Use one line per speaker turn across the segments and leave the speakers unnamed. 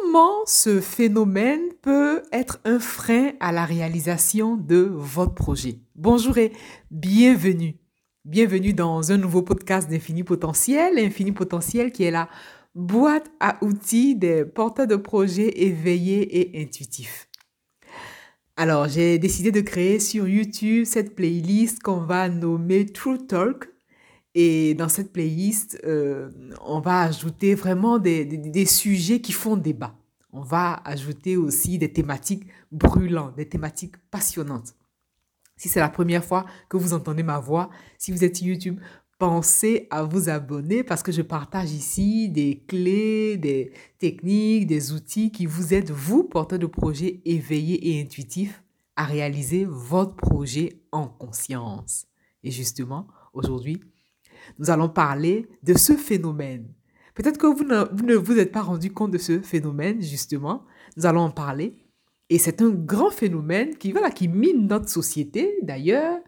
comment ce phénomène peut être un frein à la réalisation de votre projet? Bonjour et bienvenue. Bienvenue dans un nouveau podcast d'Infini Potentiel. Infini Potentiel qui est la boîte à outils des porteurs de projets éveillés et intuitifs. Alors, j'ai décidé de créer sur YouTube cette playlist qu'on va nommer True Talk et dans cette playlist, euh, on va ajouter vraiment des, des, sujets qui font débat. On va ajouter aussi des thématiques brûlantes, des thématiques passionnantes. Si c'est la première fois que vous entendez ma voix, si vous êtes sur YouTube, pensez à vous abonner parce que je partage ici des clés, des techniques, des outils qui vous aident, vous, porteurs de projets éveillés et intuitifs, à réaliser votre projet en conscience. Et justement, aujourd'hui, nous allons parler de ce phénomène. Peut-être que vous ne, vous êtes pas rendu compte de ce phénomène, justement. Nous allons en parler. Et c'est un grand phénomène qui, voilà, qui mine notre société, d'ailleurs.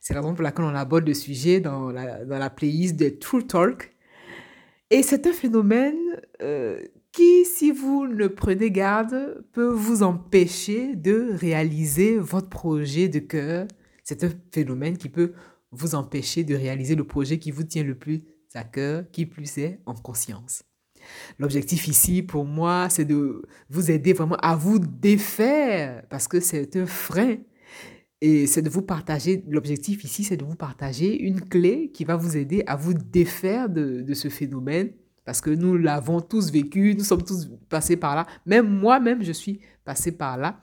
C'est la raison pour laquelle on aborde le sujet dans la, playlist de True Talk. Et c'est un phénomène euh, qui, si vous ne prenez garde, peut vous empêcher de réaliser votre projet de cœur. C'est un phénomène qui peut vous empêcher de réaliser le projet qui vous tient le plus à cœur, qui plus est en conscience. L'objectif ici, pour moi, c'est de vous aider vraiment à vous défaire, parce que c'est un frein. Et c'est de vous partager, l'objectif ici, c'est de vous partager une clé qui va vous aider à vous défaire de, de ce phénomène, parce que nous l'avons tous vécu, nous sommes tous passés par là. Même moi-même, je suis passé par là.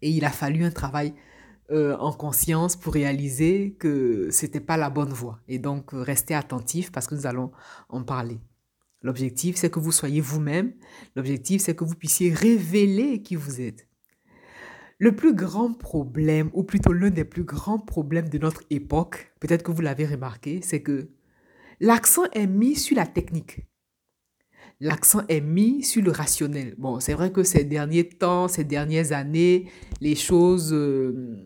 Et il a fallu un travail euh, en conscience pour réaliser que c'était pas la bonne voie. Et donc, euh, restez attentifs parce que nous allons en parler. L'objectif, c'est que vous soyez vous-même. L'objectif, c'est que vous puissiez révéler qui vous êtes. Le plus grand problème, ou plutôt l'un des plus grands problèmes de notre époque, peut-être que vous l'avez remarqué, c'est que l'accent est mis sur la technique. L'accent est mis sur le rationnel. Bon, c'est vrai que ces derniers temps, ces dernières années, les choses euh,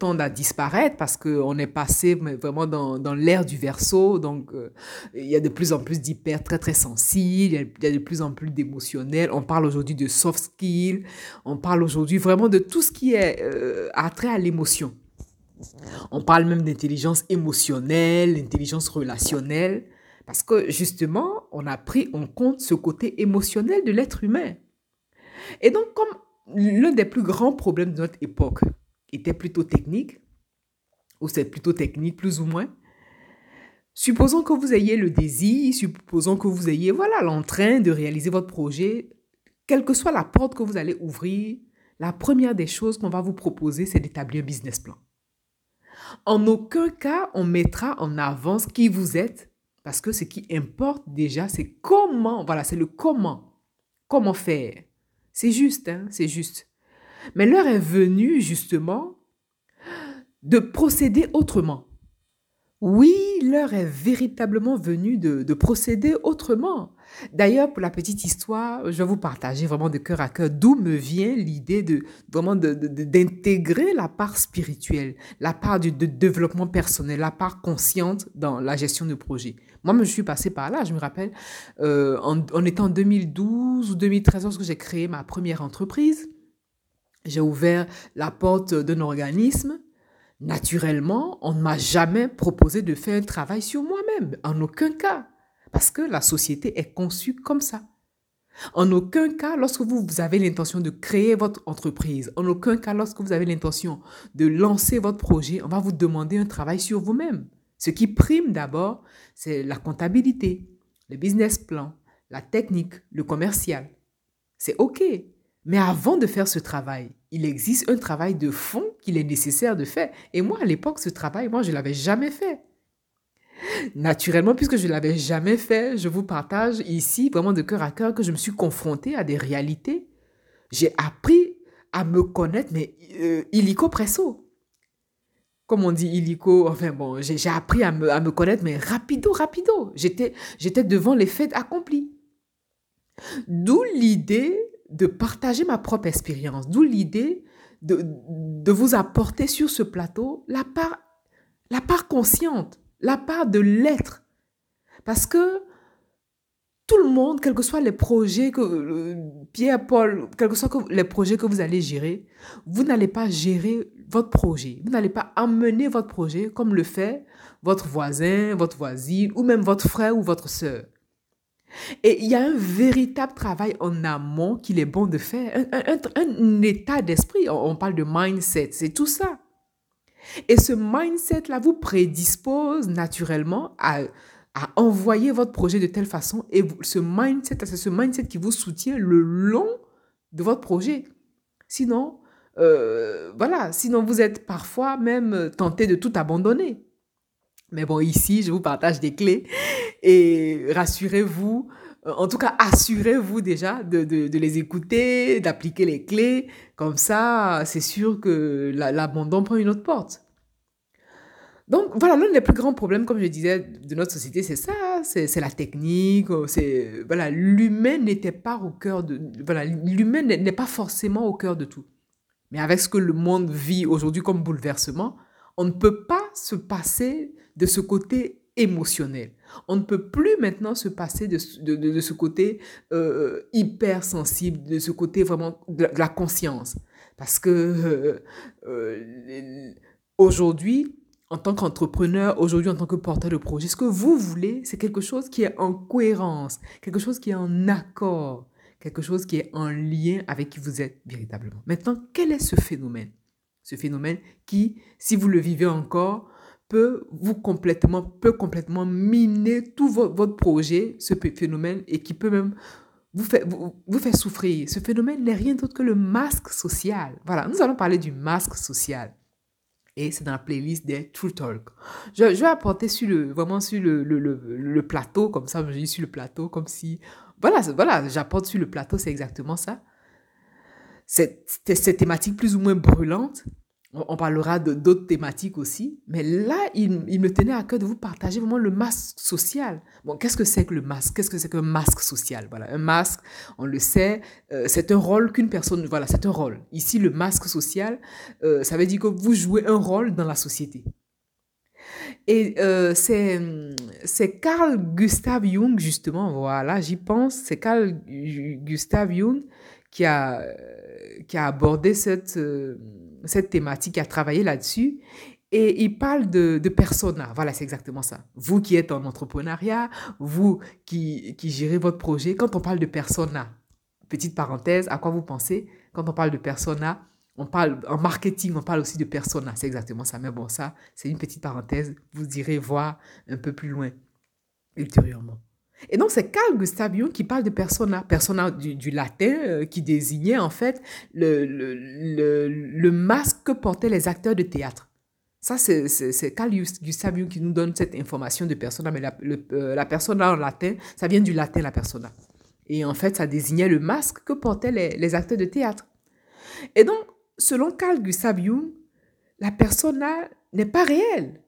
tendent à disparaître parce qu'on est passé vraiment dans, dans l'ère du verso. Donc, euh, il y a de plus en plus d'hyper très, très sensibles, il y, a, de plus en plus d'émotionnels. On parle aujourd'hui de soft skills, on parle aujourd'hui vraiment de tout ce qui est euh, attrait à l'émotion. On parle même d'intelligence émotionnelle, intelligence relationnelle, parce que justement, on a pris en compte ce côté émotionnel de l'être humain. Et donc, comme l'un des plus grands problèmes de notre époque, était plutôt technique, ou c'est plutôt technique plus ou moins, supposons que vous ayez le désir, supposons que vous ayez voilà l'entrain de réaliser votre projet, quelle que soit la porte que vous allez ouvrir, la première des choses qu'on va vous proposer, c'est d'établir un business plan. En aucun cas, on mettra en avance qui vous êtes, parce que ce qui importe déjà, c'est comment, voilà, c'est le comment. Comment faire. C'est juste, hein, c'est juste. Mais l'heure est venue justement de procéder autrement. Oui, l'heure est véritablement venue de, procéder autrement. D'ailleurs, pour la petite histoire, je vais vous partager vraiment de cœur à cœur d'où me vient l'idée de vraiment d'intégrer la part spirituelle, la part du de développement personnel, la part consciente dans la gestion de projet. Moi, je suis passée par là. Je me rappelle, euh, en, en étant en 2012 ou 2013, lorsque j'ai créé ma première entreprise, j'ai ouvert la porte d'un organisme. Naturellement, on ne m'a jamais proposé de faire un travail sur moi-même, en aucun cas, parce que la société est conçue comme ça. En aucun cas, lorsque vous, avez l'intention de créer votre entreprise, en aucun cas, lorsque vous avez l'intention de lancer votre projet, on va vous demander un travail sur vous-même. Ce qui prime d'abord, c'est la comptabilité, le business plan, la technique, le commercial. C'est OK. Mais avant de faire ce travail, il existe un travail de fond qu'il est nécessaire de faire. Et moi, à l'époque, ce travail, moi, je ne l'avais jamais fait. Naturellement, puisque je ne l'avais jamais fait, je vous partage ici, vraiment de cœur à cœur, que je me suis confrontée à des réalités. J'ai appris à me connaître, mais euh, illico presso. Comme on dit illico, enfin bon, j'ai appris à me, connaître, mais rapido, rapido. J'étais devant les faits accomplis. D'où l'idée de partager ma propre expérience, d'où l'idée de, vous apporter sur ce plateau la part consciente, la part de l'être. Parce que tout le monde, quels que soient les projets que euh, Pierre, Paul, quels que soient les projets que vous allez gérer, vous n'allez pas gérer votre projet. Vous n'allez pas amener votre projet comme le fait votre voisin, votre voisine ou même votre frère ou votre sœur. Et il y a un véritable travail en amont qu'il est bon de faire, un, état d'esprit. On, parle de mindset, c'est tout ça. Et ce mindset-là vous prédispose naturellement à, à envoyer votre projet de telle façon. Et ce mindset, c'est ce mindset qui vous soutient le long de votre projet. Sinon, euh, voilà, sinon vous êtes parfois même tenté de tout abandonner. Mais bon, ici, je vous partage des clés et rassurez-vous, en tout cas, assurez-vous déjà de, de, les écouter, d'appliquer les clés. Comme ça, c'est sûr que l'abandon prend une autre porte. Donc voilà, l'un des plus grands problèmes, comme je disais, de notre société, c'est ça, c'est la technique, c'est voilà, l'humain n'était pas au cœur de, voilà, l'humain n'est pas forcément au cœur de tout. Mais avec ce que le monde vit aujourd'hui comme bouleversement, on ne peut pas se passer de ce côté émotionnel. On ne peut plus maintenant se passer de, de, ce côté euh, hypersensible, de ce côté vraiment de, la conscience. Parce que euh, euh, aujourd'hui, en tant qu'entrepreneur, aujourd'hui en tant que porteur de projet, ce que vous voulez, c'est quelque chose qui est en cohérence, quelque chose qui est en accord, quelque chose qui est en lien avec qui vous êtes véritablement. Maintenant, quel est ce phénomène? Ce phénomène qui, si vous le vivez encore, peut vous complètement, peut complètement miner tout votre, projet, ce phénomène, et qui peut même vous faire souffrir. Ce phénomène n'est rien d'autre que le masque social. Voilà, nous allons parler du masque social et c'est dans la playlist des True Talk. Je, vais apporter sur le, vraiment sur le, le, le, plateau, comme ça, je dis sur le plateau, comme si, voilà, voilà j'apporte sur le plateau, c'est exactement ça. Cette, cette thématique plus ou moins brûlante, on parlera d'autres thématiques aussi, mais là, il, me tenait à cœur de vous partager vraiment le masque social. Bon, qu'est-ce que c'est que le masque? Qu'est-ce que c'est qu'un masque social? Voilà, un masque, on le sait, euh, c'est un rôle qu'une personne, voilà, c'est un rôle. Ici, le masque social, euh, ça veut dire que vous jouez un rôle dans la société. Et euh, c'est Carl Gustav Jung, justement, voilà, j'y pense, c'est Carl Gustav Jung qui a, qui a abordé cette cette thématique, a travaillé là-dessus. Et il parle de, de persona. Voilà, c'est exactement ça. Vous qui êtes en entrepreneuriat, vous qui, gérez votre projet, quand on parle de persona, petite parenthèse, à quoi vous pensez? Quand on parle de persona, on parle en marketing, on parle aussi de persona. C'est exactement ça. Mais bon, ça, c'est une petite parenthèse. Vous irez voir un peu plus loin ultérieurement. Et donc, c'est Carl Gustav Jung qui parle de persona, persona du, latin, euh, qui désignait en fait le, le, le, masque que portaient les acteurs de théâtre. Ça, c'est Carl Gustav Jung qui nous donne cette information de persona, mais la, euh, la persona en latin, ça vient du latin, la persona. Et en fait, ça désignait le masque que portaient les, les acteurs de théâtre. Et donc, selon Carl Gustav Jung, la persona n'est pas réelle.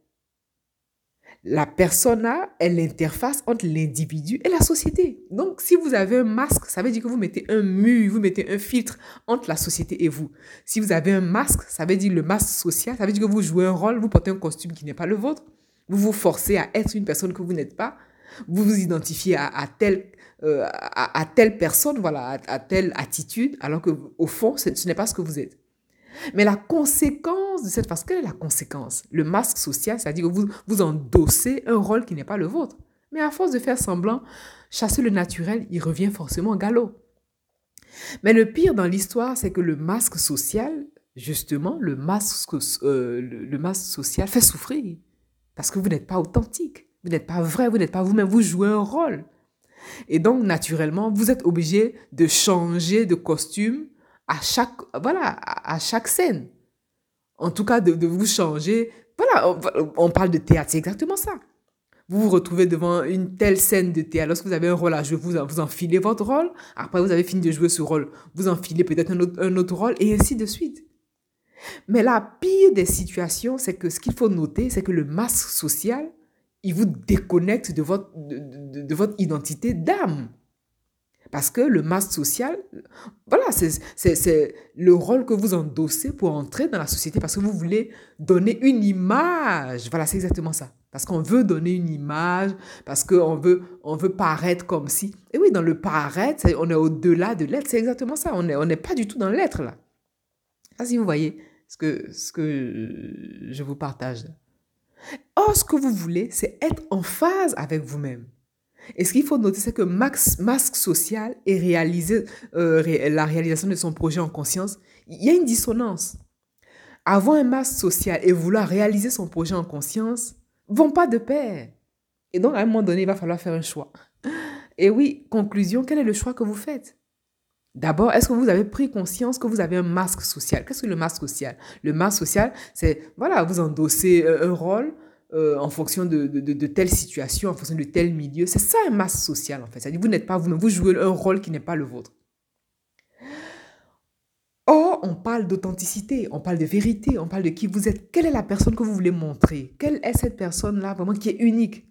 La persona est l'interface entre l'individu et la société. Donc, si vous avez un masque, ça veut dire que vous mettez un mur, vous mettez un filtre entre la société et vous. Si vous avez un masque, ça veut dire le masque social, ça veut dire que vous jouez un rôle, vous portez un costume qui n'est pas le vôtre. Vous vous forcez à être une personne que vous n'êtes pas. Vous vous identifiez à, telle, euh, à, telle personne, voilà, à, telle attitude, alors que au fond, ce n'est pas ce que vous êtes. Mais la conséquence de cette façon, quelle est la conséquence? Le masque social, c'est-à-dire que vous, vous endossez un rôle qui n'est pas le vôtre. Mais à force de faire semblant, chasser le naturel, il revient forcément au galop. Mais le pire dans l'histoire, c'est que le masque social, justement, le masque, euh, le masque social fait souffrir. Parce que vous n'êtes pas authentique, vous n'êtes pas vrai, vous n'êtes pas vous-même, vous jouez un rôle. Et donc, naturellement, vous êtes obligé de changer de costume à chaque, voilà, à chaque scène. En tout cas, de, vous changer. Voilà, on, parle de théâtre, c'est exactement ça. Vous vous retrouvez devant une telle scène de théâtre. Lorsque vous avez un rôle à jouer, vous, vous enfilez votre rôle. Après, vous avez fini de jouer ce rôle. Vous enfilez peut-être un autre, un autre rôle et ainsi de suite. Mais la pire des situations, c'est que ce qu'il faut noter, c'est que le masque social, il vous déconnecte de votre, de votre identité d'âme. Parce que le masque social, voilà, c'est le rôle que vous endossez pour entrer dans la société parce que vous voulez donner une image. Voilà, c'est exactement ça. Parce qu'on veut donner une image, parce qu'on veut, on veut paraître comme si. Et oui, dans le paraître, on est au-delà de l'être. C'est exactement ça. On n'est on pas du tout dans l'être là. Ah, si vous voyez ce que, ce que je vous partage. Or, ce que vous voulez, c'est être en phase avec vous-même. Et ce qu'il faut noter, c'est que Masque Social et réaliser, euh, la réalisation de son projet en conscience, il y a une dissonance. Avoir un masque social et vouloir réaliser son projet en conscience vont pas de pair. Et donc, à un moment donné, il va falloir faire un choix. Et oui, conclusion, quel est le choix que vous faites? D'abord, est-ce que vous avez pris conscience que vous avez un masque social? Qu'est-ce que le masque social? Le masque social, c'est, voilà, vous endossez euh, un rôle euh, en fonction de, de, telle situation, en fonction de tel milieu. C'est ça un masque social, en fait. C'est-à-dire, vous n'êtes pas vous-même, vous jouez un rôle qui n'est pas le vôtre. Or, on parle d'authenticité, on parle de vérité, on parle de qui vous êtes. Quelle est la personne que vous voulez montrer? Quelle est cette personne-là vraiment qui est unique?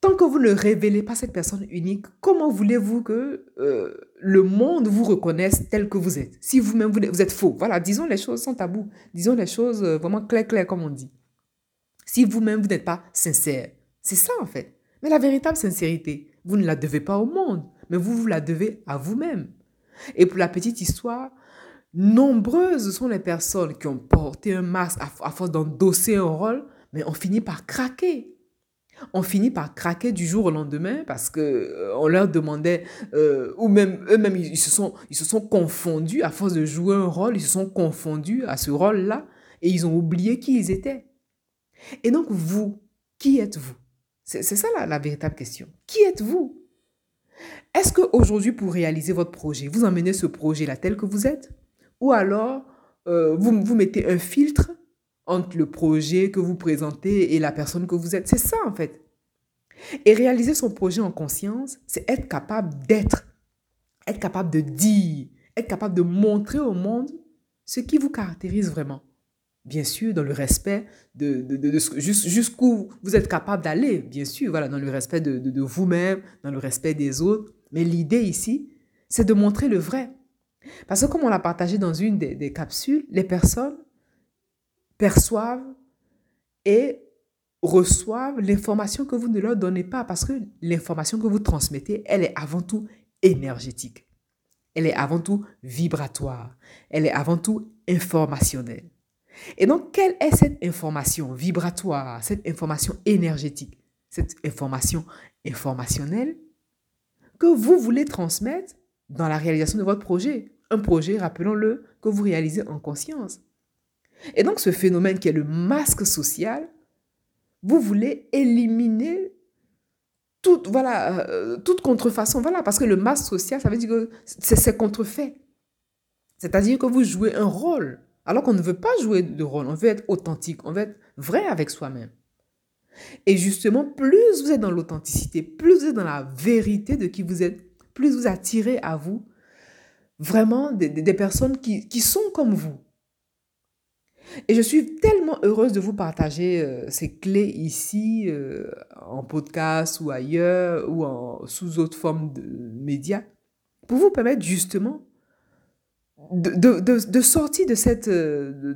Tant que vous ne révélez pas cette personne unique, comment voulez-vous que euh, le monde vous reconnaisse tel que vous êtes? Si vous-même, vous, êtes faux. Voilà, disons les choses sans tabou. Disons les choses euh, vraiment claires, claires, comme on dit. Si vous-même, vous n'êtes pas sincère. C'est ça, en fait. Mais la véritable sincérité, vous ne la devez pas au monde, mais vous, vous la devez à vous-même. Et pour la petite histoire, nombreuses sont les personnes qui ont porté un masque à, force d'endosser un rôle, mais ont fini par craquer on finit par craquer du jour au lendemain parce que euh, on leur demandait euh, ou même eux-mêmes ils, se sont ils se sont confondus à force de jouer un rôle ils se sont confondus à ce rôle-là et ils ont oublié qui ils étaient et donc vous qui êtes-vous? C'est ça la, véritable question qui êtes-vous? Est-ce que aujourd'hui pour réaliser votre projet vous emmenez ce projet là tel que vous êtes? Ou alors euh, vous vous mettez un filtre entre le projet que vous présentez et la personne que vous êtes? C'est ça, en fait. Et réaliser son projet en conscience, c'est être capable d'être, être capable de dire, être capable de montrer au monde ce qui vous caractérise vraiment. Bien sûr, dans le respect de, de, de, jusqu'où vous êtes capable d'aller, bien sûr, voilà, dans le respect de, vous-même, dans le respect des autres. Mais l'idée ici, c'est de montrer le vrai. Parce que comme on l'a partagé dans une des, des capsules, les personnes perçoivent et reçoivent l'information que vous ne leur donnez pas parce que l'information que vous transmettez, elle est avant tout énergétique. Elle est avant tout vibratoire. Elle est avant tout informationnelle. Et donc, quelle est cette information vibratoire, cette information énergétique, cette information informationnelle que vous voulez transmettre dans la réalisation de votre projet? Un projet, rappelons-le, que vous réalisez en conscience. Et donc ce phénomène qui est le masque social, vous voulez éliminer toute, voilà, euh, toute contrefaçon. Voilà, parce que le masque social, ça veut dire que c'est contrefait. C'est-à-dire que vous jouez un rôle, alors qu'on ne veut pas jouer de rôle, on veut être authentique, on veut être vrai avec soi-même. Et justement, plus vous êtes dans l'authenticité, plus vous êtes dans la vérité de qui vous êtes, plus vous attirez à vous vraiment des, personnes qui, qui sont comme vous, et je suis tellement heureuse de vous partager euh, ces clés ici, euh, en podcast ou ailleurs, ou sous autre forme de médias, pour vous permettre justement de, de, de, sortir de, cette, euh, de,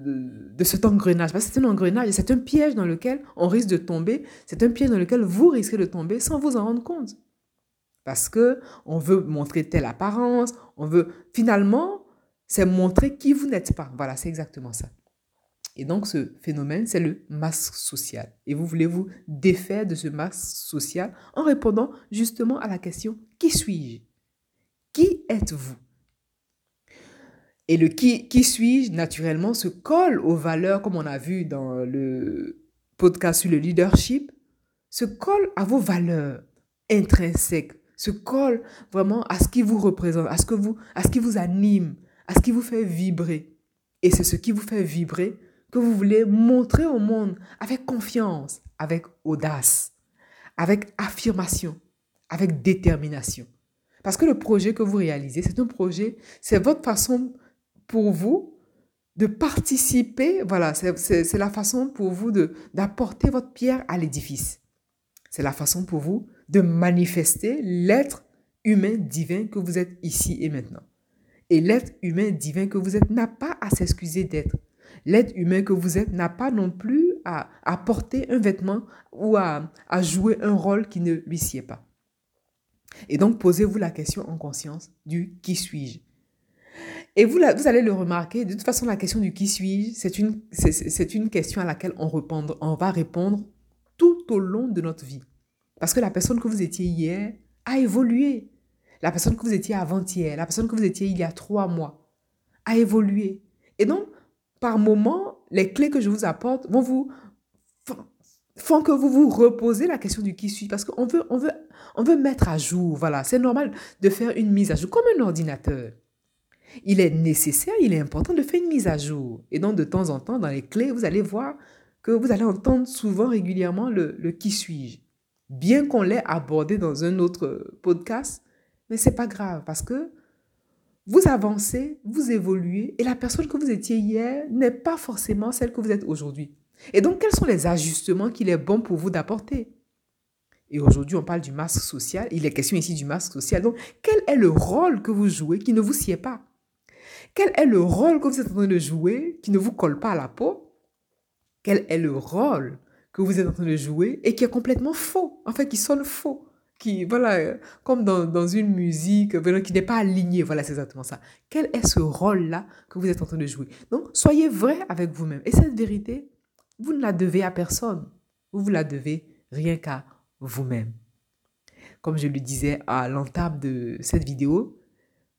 de, cet engrenage. Parce que c'est un engrenage, c'est un piège dans lequel on risque de tomber, c'est un piège dans lequel vous risquez de tomber sans vous en rendre compte. Parce que on veut montrer telle apparence, on veut finalement, c'est montrer qui vous n'êtes pas. Voilà, c'est exactement ça. Et donc, ce phénomène, c'est le masque social. Et vous voulez vous défaire de ce masque social en répondant justement à la question Qui suis-je? Qui êtes-vous? Et le qui, qui suis-je, naturellement, se colle aux valeurs, comme on a vu dans le podcast sur le leadership, se colle à vos valeurs intrinsèques, se colle vraiment à ce qui vous représente, à ce, que vous, à ce qui vous anime, à ce qui vous fait vibrer. Et c'est ce qui vous fait vibrer que vous voulez montrer au monde avec confiance, avec audace, avec affirmation, avec détermination. Parce que le projet que vous réalisez, c'est un projet, c'est votre façon pour vous de participer, voilà, c'est la façon pour vous d'apporter votre pierre à l'édifice. C'est la façon pour vous de manifester l'être humain divin que vous êtes ici et maintenant. Et l'être humain divin que vous êtes n'a pas à s'excuser d'être. L'être humain que vous êtes n'a pas non plus à, porter un vêtement ou à, à jouer un rôle qui ne lui sied pas. Et donc, posez-vous la question en conscience du qui suis-je? Et vous, vous allez le remarquer, de toute façon, la question du qui suis-je, c'est une, une question à laquelle on, répondre, on va répondre tout au long de notre vie. Parce que la personne que vous étiez hier a évolué. La personne que vous étiez avant-hier, la personne que vous étiez il y a trois mois, a évolué. Et donc, par moment, les clés que je vous apporte vont vous font que vous vous reposez la question du qui suis parce qu'on veut on veut on veut mettre à jour voilà c'est normal de faire une mise à jour comme un ordinateur il est nécessaire, il est important de faire une mise à jour. Et donc, de temps en temps, dans les clés, vous allez voir que vous allez entendre souvent, régulièrement, le, qui suis-je. Bien qu'on l'ait abordé dans un autre podcast, mais c'est pas grave parce que vous avancez, vous évoluez et la personne que vous étiez hier n'est pas forcément celle que vous êtes aujourd'hui. Et donc, quels sont les ajustements qu'il est bon pour vous d'apporter? Et aujourd'hui, on parle du masque social. Il est question ici du masque social. Donc, quel est le rôle que vous jouez qui ne vous sied pas? Quel est le rôle que vous êtes en train de jouer qui ne vous colle pas à la peau? Quel est le rôle que vous êtes en train de jouer et qui est complètement faux, en fait, qui sonne faux qui, voilà, comme dans, dans une musique, qui n'est pas alignée. Voilà, c'est exactement ça. Quel est ce rôle-là que vous êtes en train de jouer? Donc, soyez vrai avec vous-même. Et cette vérité, vous ne la devez à personne. Vous vous la devez rien qu'à vous-même. Comme je le disais à l'entame de cette vidéo,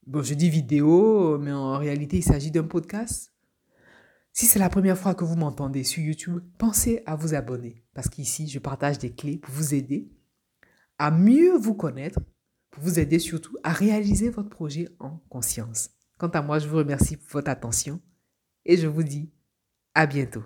Bon, je dis vidéo, mais en réalité, il s'agit d'un podcast. Si c'est la première fois que vous m'entendez sur YouTube, pensez à vous abonner parce qu'ici, je partage des clés pour vous aider à mieux vous connaître, pour vous aider surtout à réaliser votre projet en conscience. Quant à moi, je vous remercie pour votre attention et je vous dis à bientôt.